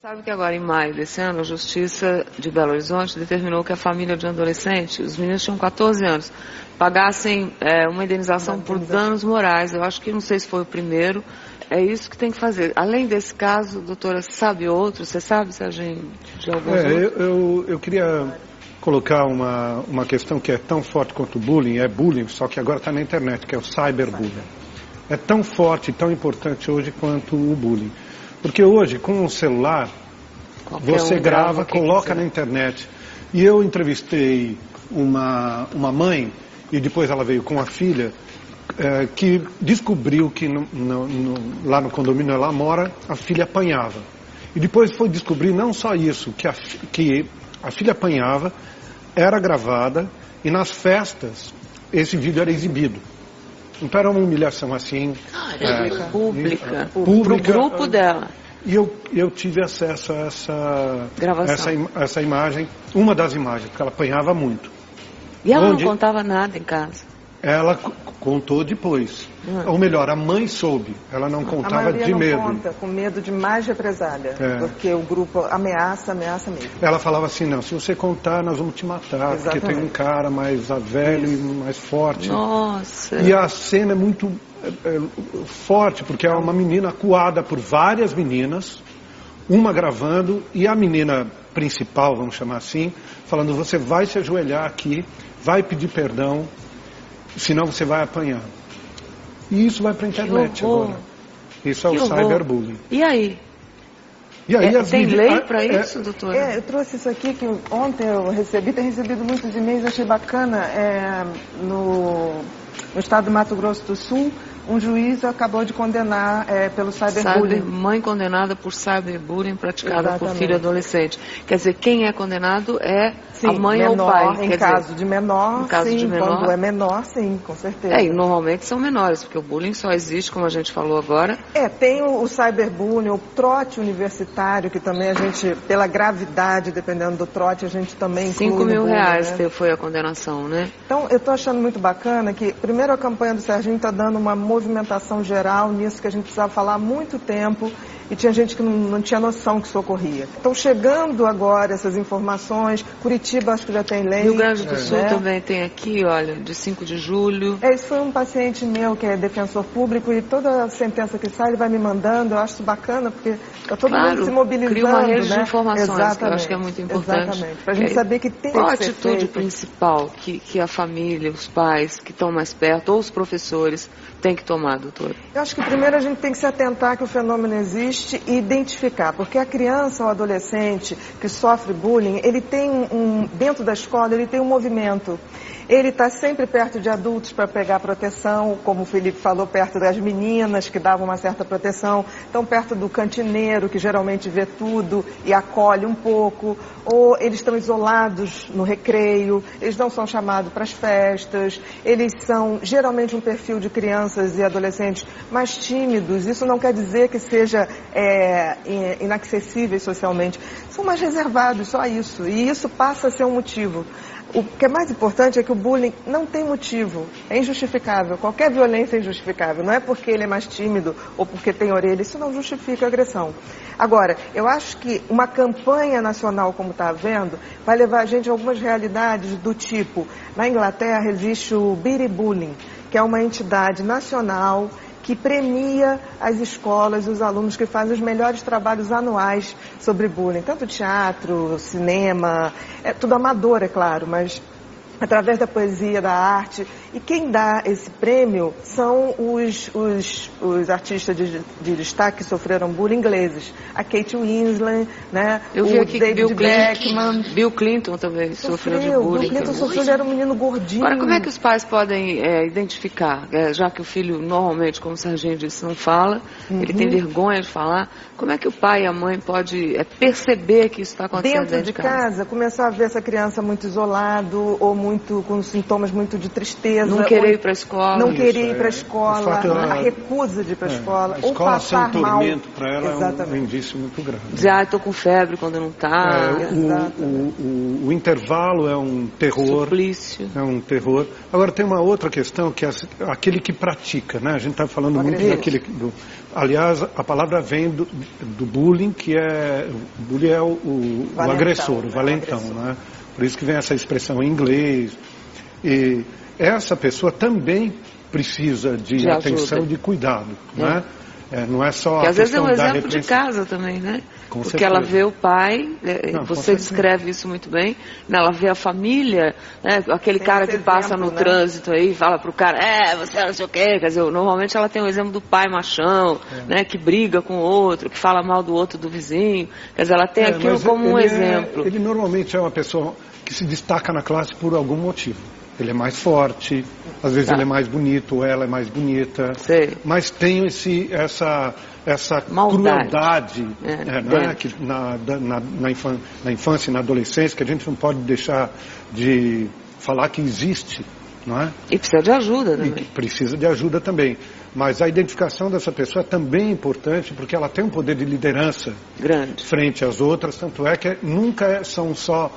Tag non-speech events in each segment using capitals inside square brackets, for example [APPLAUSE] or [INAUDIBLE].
Sabe que agora, em maio desse ano, a Justiça de Belo Horizonte determinou que a família de um adolescente, os meninos tinham 14 anos, pagassem é, uma indenização por danos morais. Eu acho que não sei se foi o primeiro. É isso que tem que fazer. Além desse caso, doutora, sabe outro? Você sabe, Serginho, de alguns é? Eu, eu, eu queria colocar uma, uma questão que é tão forte quanto o bullying, é bullying, só que agora está na internet, que é o cyberbullying. É tão forte e tão importante hoje quanto o bullying. Porque hoje, com um celular, Qualquer você um grava, coloca na internet. E eu entrevistei uma, uma mãe, e depois ela veio com a filha, é, que descobriu que no, no, no, lá no condomínio ela mora, a filha apanhava. E depois foi descobrir não só isso, que a, que a filha apanhava, era gravada, e nas festas esse vídeo era exibido. Então era uma humilhação assim. Ah, é, pública. Pública. Pro grupo dela. E eu, eu tive acesso a essa, essa, essa imagem, uma das imagens, porque ela apanhava muito. E ela Onde... não contava nada em casa? Ela contou depois. Uhum. Ou melhor, a mãe soube. Ela não contava de não medo. Conta, com medo de mais represália. É. Porque o grupo ameaça, ameaça mesmo. Ela falava assim, não, se você contar, nós vamos te matar. Exatamente. Porque tem um cara mais velho Isso. e mais forte. Nossa. E a cena é muito é, é, forte, porque é uma menina acuada por várias meninas, uma gravando, e a menina principal, vamos chamar assim, falando, você vai se ajoelhar aqui, vai pedir perdão, senão você vai apanhar. E isso vai para a internet agora. Isso é que o cyberbullying. E aí? E aí é, tem lei para é, isso, doutora? É, eu trouxe isso aqui que ontem eu recebi, tenho recebido muitos e-mails, achei bacana. É, no, no estado do Mato Grosso do Sul, um juiz acabou de condenar é, pelo cyberbullying. mãe condenada por cyberbullying praticada Exatamente. por filho adolescente. Quer dizer, quem é condenado é sim, a mãe menor, ou o pai. Em caso dizer, de menor, caso sim. De menor, quando é menor, sim, com certeza. É, e normalmente são menores, porque o bullying só existe, como a gente falou agora. É, tem o, o cyberbullying, o trote universitário, que também a gente, pela gravidade, dependendo do trote, a gente também inclui 5 mil bullying, reais né? foi a condenação, né? Então, eu estou achando muito bacana que, primeiro, a campanha do Serginho está dando uma movimentação geral nisso que a gente precisava falar há muito tempo e tinha gente que não, não, tinha noção que isso ocorria. Então, chegando agora essas informações, Curitiba acho que já tem lei. Rio Grande do Sul né? também tem aqui, olha, de 5 de julho. É, isso foi um paciente meu que é defensor público e toda a sentença que sai ele vai me mandando, eu acho isso bacana, porque está todo claro, mundo se mobilizando. Cria uma rede né? de informações, Exatamente, que eu acho que é muito importante. Exatamente, para a gente saber que tem Qual a atitude feito? principal que, que a família, os pais que estão mais perto, ou os professores, têm que tomar, doutora? Eu acho que primeiro a gente tem que se atentar que o fenômeno existe e identificar, porque a criança ou adolescente que sofre bullying, ele tem um, dentro da escola, ele tem um movimento. Ele está sempre perto de adultos para pegar proteção, como o Felipe falou, perto das meninas que davam uma certa proteção, estão perto do cantineiro que geralmente vê tudo e acolhe um pouco, ou eles estão isolados no recreio, eles não são chamados para as festas, eles são geralmente um perfil de crianças e adolescentes mais tímidos. Isso não quer dizer que seja é, inacessíveis socialmente, são mais reservados, só isso. E isso passa a ser um motivo. O que é mais importante é que o bullying não tem motivo, é injustificável. Qualquer violência é injustificável. Não é porque ele é mais tímido ou porque tem orelha, isso não justifica a agressão. Agora, eu acho que uma campanha nacional como está havendo vai levar a gente a algumas realidades do tipo, na Inglaterra existe o Beatty Bullying, que é uma entidade nacional que premia as escolas e os alunos que fazem os melhores trabalhos anuais sobre bullying, tanto teatro, cinema, é tudo amador, é claro, mas através da poesia, da arte. E quem dá esse prêmio são os, os, os artistas de, de, destaque que sofreram bullying ingleses. A Kate Winslet, né? Eu vi o aqui David Bill Beckman. Clinton, Bill Clinton também sofreu, sofreu de bullying. Bill Clinton sofreu, ele era um menino gordinho. Agora, como é que os pais podem é, identificar, é, já que o filho normalmente, como o Serginho disse, não fala, uhum. ele tem vergonha de falar, como é que o pai e a mãe podem é, perceber que isso está acontecendo dentro, dentro de casa? casa? Começar a ver essa criança muito isolado ou muito muito com sintomas muito de tristeza. Não querer ir para a escola. Não Isso, querer ir é. para a O escola, fato a é- recusa de ir para a É, escola, a ou escola passar mal. tormento para ela é um, Exatamente. indício muito grande. Dizer, ah, estou com febre quando não está. É, o, o, o- o intervalo é um terror. Suplício. É um terror. Agora tem uma outra questão que é aquele que pratica, né? A gente está falando muito daquele do. Aliás, a palavra vem do, do bullying, que é o bullying é o, o- o Valentão, agressor, o né? O valentão, agressor. né? Por isso que vem essa expressão em inglês. E essa pessoa também precisa de, De atenção, de cuidado, né? É, não é só Que a às vezes é um exemplo de casa também, né? Com Porque certeza. ela vê o pai, é, Não, você descreve isso muito bem, né? ela vê a família, né? aquele Tem cara que passa exemplo, no né? trânsito aí, fala pro cara, é, você não sei o quê, quer dizer, normalmente ela tem o exemplo do pai machão, É. né? Que briga com o outro, que fala mal do outro do vizinho, quer dizer, ela tem É, aquilo como um é- exemplo. ele normalmente é uma pessoa que se destaca na classe por algum motivo. Ele é mais forte, às vezes Tá. ele é mais bonito, ou ela é mais bonita. Sei. Mas tem esse, essa, essa Maldade. crueldade É, é, é? dentro. Que na, na, na, infância e na adolescência, que a gente não pode deixar de falar que existe, não é? E precisa de ajuda E também. precisa de ajuda também. Mas a identificação dessa pessoa é também importante, porque ela tem um poder de liderança Grande. frente às outras, tanto é que nunca é- são só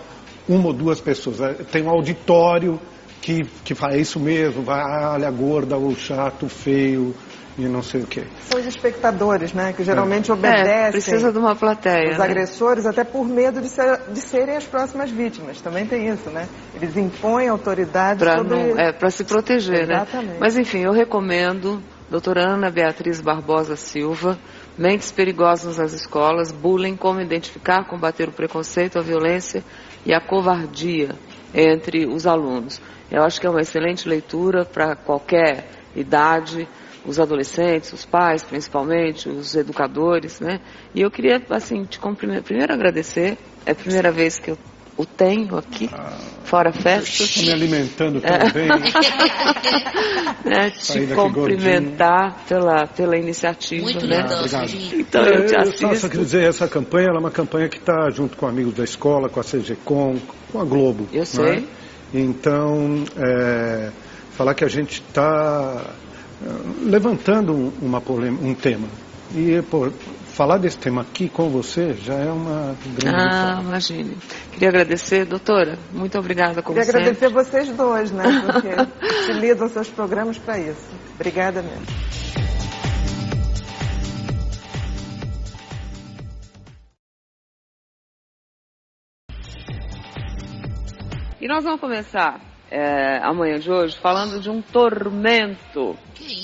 uma ou duas pessoas. É, Tem um auditório que, que fala, é isso mesmo, vai, ah, olha, gorda, ou chato, feio, e não sei o quê. São os espectadores, né? Que geralmente É, obedecem precisa de uma plateia. os né? agressores, até por medo de, ser- de serem as próximas vítimas. Também tem isso, né? Eles impõem autoridade para sobre... é, se proteger, Exatamente. né? Mas enfim, eu recomendo doutora Ana Beatriz Barbosa Silva, Mentes Perigosas nas Escolas, Bullying, Como Identificar, Combater o Preconceito, a Violência e a Covardia entre os alunos. Eu acho que é uma excelente leitura para qualquer idade, os adolescentes, os pais principalmente, os educadores, né? E eu queria, assim, te cumprimentar, primeiro agradecer, é a primeira vez que eu o tenho aqui, fora festas. Estou me alimentando tão É. bem. né, te daqui cumprimentar pela, pela iniciativa, Muito né? legal, Obrigado. Então eu te É, só, só assisto. queria dizer, essa campanha ela é uma campanha que está junto com amigos da escola, com a CGCOM, com a Globo. Eu não sei. é? Então, é, falar que a gente está levantando um- uma polêmica, um tema. E pô, falar desse tema aqui com você já é uma grande Ah, imagine. Queria agradecer, doutora. Muito obrigada, como Queria sempre. agradecer vocês dois, né? Porque [LAUGHS] utilizam seus programas para isso. Obrigada mesmo. E nós vamos começar é, amanhã de hoje falando de um tormento.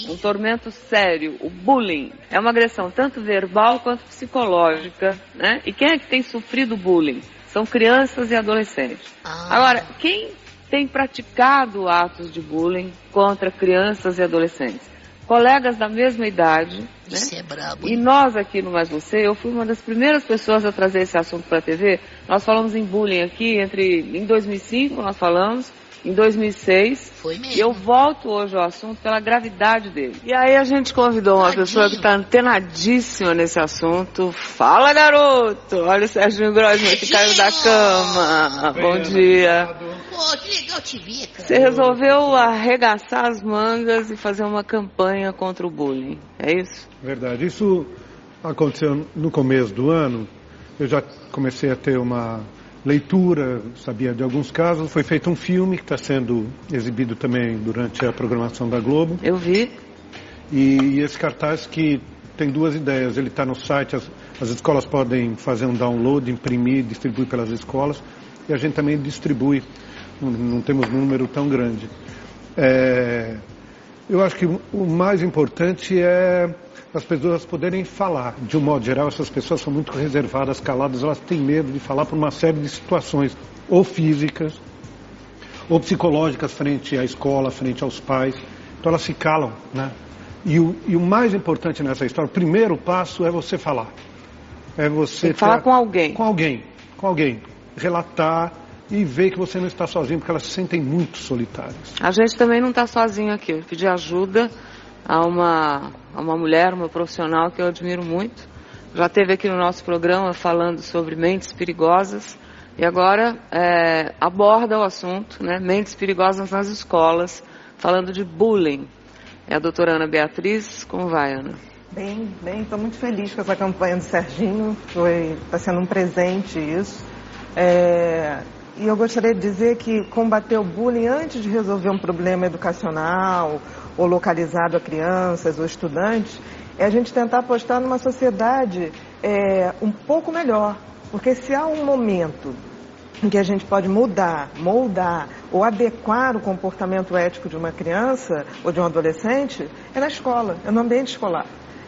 Um tormento sério, o bullying. É uma agressão tanto verbal quanto psicológica, né? E quem é que tem sofrido bullying? São crianças e adolescentes. Ah. Agora, quem tem praticado atos de bullying contra crianças e adolescentes? Colegas da mesma idade, né? Isso é brabo. E nós aqui no Mais Você, eu fui uma das primeiras pessoas a trazer esse assunto para a TV. Nós falamos em bullying aqui entre em 2005 nós falamos, em 2006 Foi mesmo. e eu volto hoje ao assunto pela gravidade dele. E aí a gente convidou uma Tadinho. pessoa que está antenadíssima nesse assunto. Fala, garoto! Olha o Serginho Grosman que caiu da cama. Bom dia. Pô, que legal te ver, cara. Você resolveu arregaçar as mangas e fazer uma campanha contra o bullying, é isso? Verdade. Isso aconteceu no começo do ano. Eu já comecei a ter uma leitura, sabia de alguns casos. Foi feito um filme que está sendo exibido também durante a programação da Globo. Eu vi. E, e esse cartaz que tem duas ideias. Ele está no site, as, as escolas podem fazer um download, imprimir, distribuir pelas escolas. E a gente também distribui. Não, não temos número tão grande. É, eu acho que o o mais importante é as pessoas poderem falar. De um modo geral, essas pessoas são muito reservadas, caladas, elas têm medo de falar por uma série de situações, ou físicas, ou psicológicas frente à escola, frente aos pais. Então elas se calam, né? E o, e o mais importante nessa história, o primeiro passo é você falar. É você falar com alguém. Com alguém, com alguém. Relatar e ver que você não está sozinho, porque elas se sentem muito solitárias. A gente também não está sozinho aqui. Eu pedi ajuda a uma, a uma mulher, uma profissional que eu admiro muito. Já esteve aqui no nosso programa falando sobre mentes perigosas. e agora é, aborda o assunto, né, mentes perigosas nas escolas, falando de bullying. É a doutora Ana Beatriz, como vai, Ana? Bem, bem, estou muito feliz com essa campanha do Serginho, está sendo um presente isso. É, e eu gostaria de dizer que combater o bullying antes de resolver um problema educacional ou localizado a crianças ou estudantes é a gente tentar apostar numa sociedade é, um pouco melhor. Porque se há um momento em que a gente pode mudar, moldar ou adequar o comportamento ético de uma criança ou de um adolescente, é na escola, é no ambiente escolar.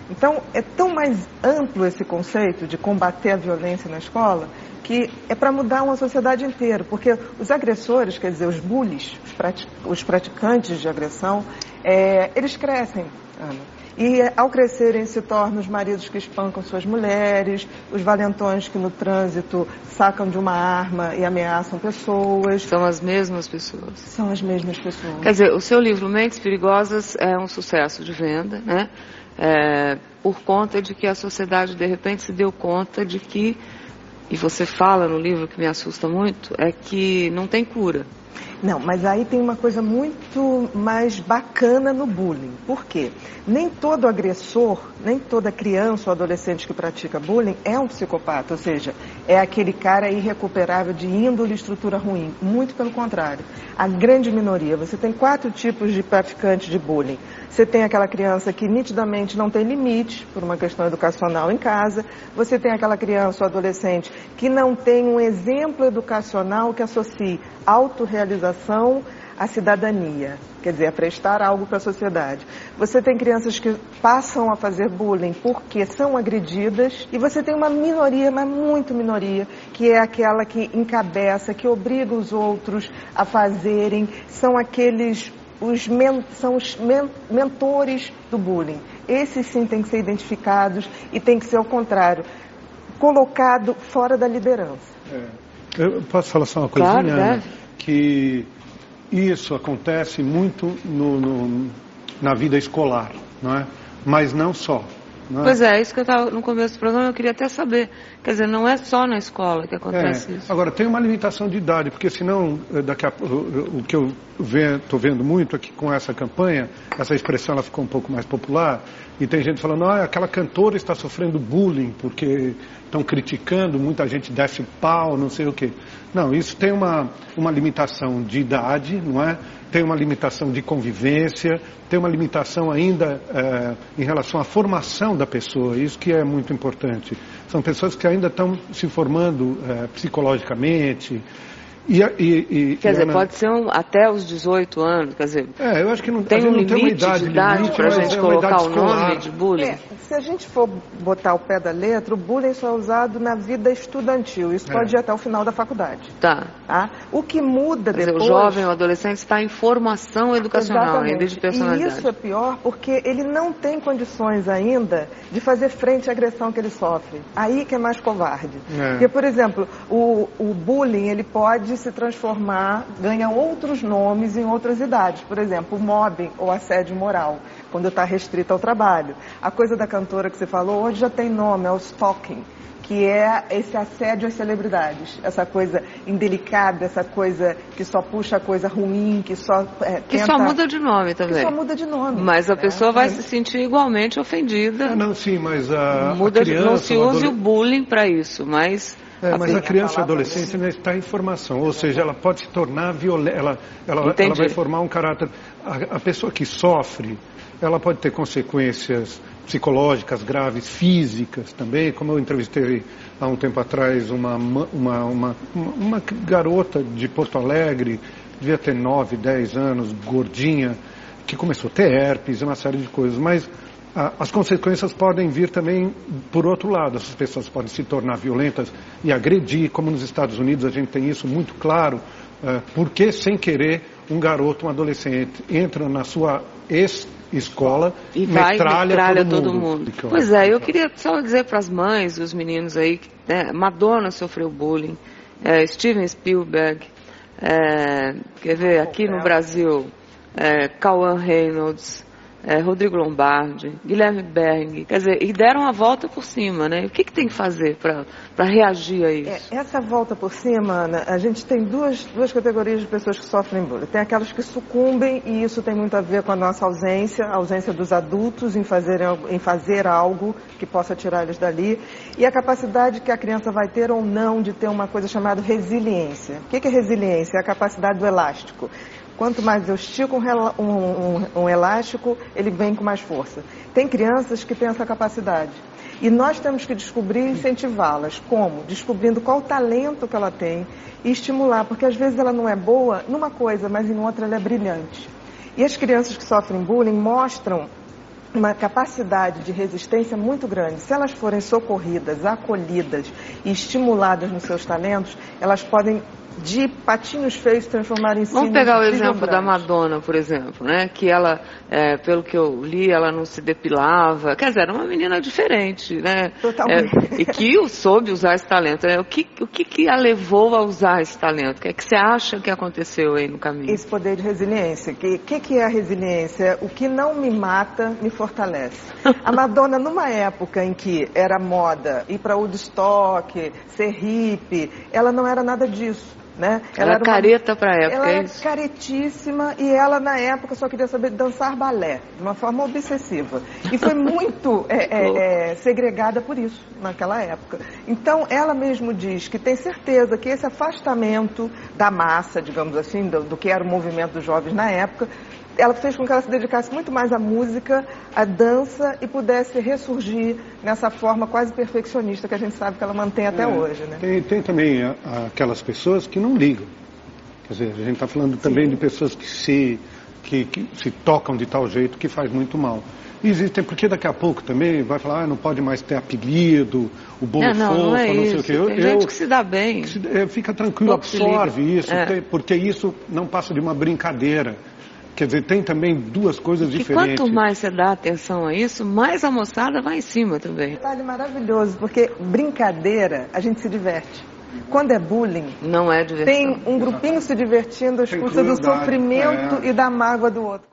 Então, é tão mais amplo esse conceito de combater a violência na escola que é para mudar uma sociedade inteira, porque os agressores, quer dizer, os bullies, os, praticantes de agressão, é, eles crescem, Ana. E ao crescerem se tornam os maridos que espancam suas mulheres, os valentões que no trânsito sacam de uma arma e ameaçam pessoas. São as mesmas pessoas. São as mesmas pessoas. Quer dizer, o seu livro Mentes Perigosas é um sucesso de venda, né? É, por conta de que a sociedade de repente se deu conta de que e você fala no livro que me assusta muito, é que não tem cura. Não, mas aí tem uma coisa muito mais bacana no bullying. Por quê? Nem todo agressor, nem toda criança ou adolescente que pratica bullying é um psicopata, ou seja, é aquele cara irrecuperável de índole e estrutura ruim. Muito pelo contrário. A grande minoria. Você tem quatro tipos de praticantes de bullying. Você tem aquela criança que nitidamente não tem limite por uma questão educacional em casa. Você tem aquela criança ou adolescente que não tem um exemplo educacional que associe autorrealização à cidadania, quer dizer, a prestar algo para a sociedade. Você tem crianças que passam a fazer bullying porque são agredidas e você tem uma minoria, mas muito minoria, que é aquela que encabeça, que obriga os outros a fazerem, são aqueles os men, são os men, mentores do bullying. Esses sim têm que ser identificados e tem que ser ao contrário, colocado fora da liderança. É. Eu posso falar só uma coisinha? Claro, que isso acontece muito no, no, na vida escolar, não é? Mas não só. Não é? Pois é, isso que eu estava no começo do programa, eu queria até saber. Quer dizer, não é só na escola que acontece é. isso. Agora, tem uma limitação de idade, porque senão, eh, daqui a, o, o que eu estou vendo muito aqui com essa campanha, essa expressão ela ficou um pouco mais popular, e tem gente falando, ah, aquela cantora está sofrendo bullying, porque estão criticando, muita gente desce pau, não sei o quê. Não, isso tem uma, uma limitação de idade, não é? Tem uma limitação de convivência, tem uma limitação ainda é, em relação à formação da pessoa, isso que é muito importante. São pessoas que ainda estão se formando é, psicologicamente, e, e, e, quer dizer, Ana... pode ser um, até os 18 anos, quer dizer. É, eu acho que não tem um limite tem idade, de idade para a gente é colocar o nome de bullying. É, se a gente for botar o pé da letra, o bullying só é usado na vida estudantil. Isso é. pode ir até o final da faculdade. Tá. tá? O que muda quer depois. Dizer, o jovem, o adolescente está em formação educacional, ainda de personalidade. E isso é pior porque ele não tem condições ainda de fazer frente à agressão que ele sofre. Aí que é mais covarde. É. Porque, por exemplo, o, o bullying ele pode se transformar, ganha outros nomes em outras idades. Por exemplo, o mobbing ou assédio moral, quando está restrito ao trabalho. A coisa da cantora que você falou hoje já tem nome, é o stalking que é esse assédio às celebridades, essa coisa indelicada, essa coisa que só puxa coisa ruim, que só é, que só muda de nome também. Que só muda de nome. Mas a né? pessoa vai é. se sentir igualmente ofendida. Ah, não, sim, mas a, muda a criança, de, não se use o bullying para isso, mas é, mas a criança e adolescente ainda está em formação, ou seja, ela pode se tornar violenta, ela, ela, ela vai formar um caráter. A, a, pessoa que sofre, ela pode ter consequências psicológicas graves, físicas também, como eu entrevistei há um tempo atrás uma, uma, uma, uma garota de Porto Alegre, devia ter 9, 10 anos, gordinha, que começou a ter herpes, uma série de coisas, mas as consequências podem vir também por outro lado. Essas pessoas podem se tornar violentas e agredir, como nos Estados Unidos a gente tem isso muito claro, é, porque sem querer um garoto, um adolescente entra na sua ex-escola e vai, metralha, metralha todo, todo mundo. mundo. Pois é, eu queria só dizer para as mães e os meninos aí que né, Madonna sofreu bullying, é, Steven Spielberg, é, quer ver, aqui no Brasil, é, Cauã Reynolds, é, Rodrigo Lombardi, Guilherme Berg, quer dizer, e deram a volta por cima, né? O que, que tem que fazer para reagir a isso? É, essa volta por cima, Ana, a gente tem duas, duas categorias de pessoas que sofrem bullying. Tem aquelas que sucumbem, e isso tem muito a ver com a nossa ausência, a ausência dos adultos em fazer, em fazer algo que possa tirar eles dali, e a capacidade que a criança vai ter ou não de ter uma coisa chamada resiliência. O que é resiliência? É a capacidade do elástico. Quanto mais eu estico um, um, um, elástico, ele vem com mais força. Tem crianças que têm essa capacidade. E nós temos que descobrir e incentivá-las. Como? Descobrindo qual o talento que ela tem e estimular, porque às vezes ela não é boa numa coisa, mas em outra ela é brilhante. E as crianças que sofrem bullying mostram uma capacidade de resistência muito grande. Se elas forem socorridas, acolhidas e estimuladas nos seus talentos, elas podem de patinhos feios transformar em Vamos pegar o exemplo da Madonna, por exemplo, né? Que ela, é, pelo que eu li, ela não se depilava. Quer dizer, era uma menina diferente, né? Totalmente. É, e que soube usar esse talento. Né? O, que, o que, que a levou a usar esse talento? O que, é que você acha que aconteceu aí no caminho? Esse poder de resiliência. O que, que, que é a resiliência? O que não me mata, me fortalece. A Madonna, numa época em que era moda ir para Woodstock, ser hippie, ela não era nada disso. Né? Ela, ela era careta para época, ela é era caretíssima e ela na época só queria saber dançar balé, de uma forma obsessiva. E foi [LAUGHS] muito é, é, é, segregada por isso, naquela época. Então, ela mesmo diz que tem certeza que esse afastamento da massa, digamos assim, do, do que era o movimento dos jovens na época, ela fez com que ela se dedicasse muito mais à música, à dança e pudesse ressurgir nessa forma quase perfeccionista que a gente sabe que ela mantém até é, hoje. Né? Tem, tem também a, aquelas pessoas que não ligam. Quer dizer, a gente está falando também Sim. de pessoas que se, que, que, se tocam de tal jeito que faz muito mal. Existem, porque daqui a pouco também vai falar, ah, não pode mais ter apelido, o bolo não, não, fofo, não, é não sei o quê. Eu, Tem gente que se dá bem. Se, é, fica tranquilo, absorve isso, é. porque isso não passa de uma brincadeira. Quer dizer, tem também duas coisas e diferentes. quanto mais você dá atenção a isso, mais a moçada vai em cima também. Detalhe maravilhoso, porque brincadeira, a gente se diverte. Quando é bullying, não é diversão. Tem um grupinho se divertindo às custas do sofrimento é. e da mágoa do outro.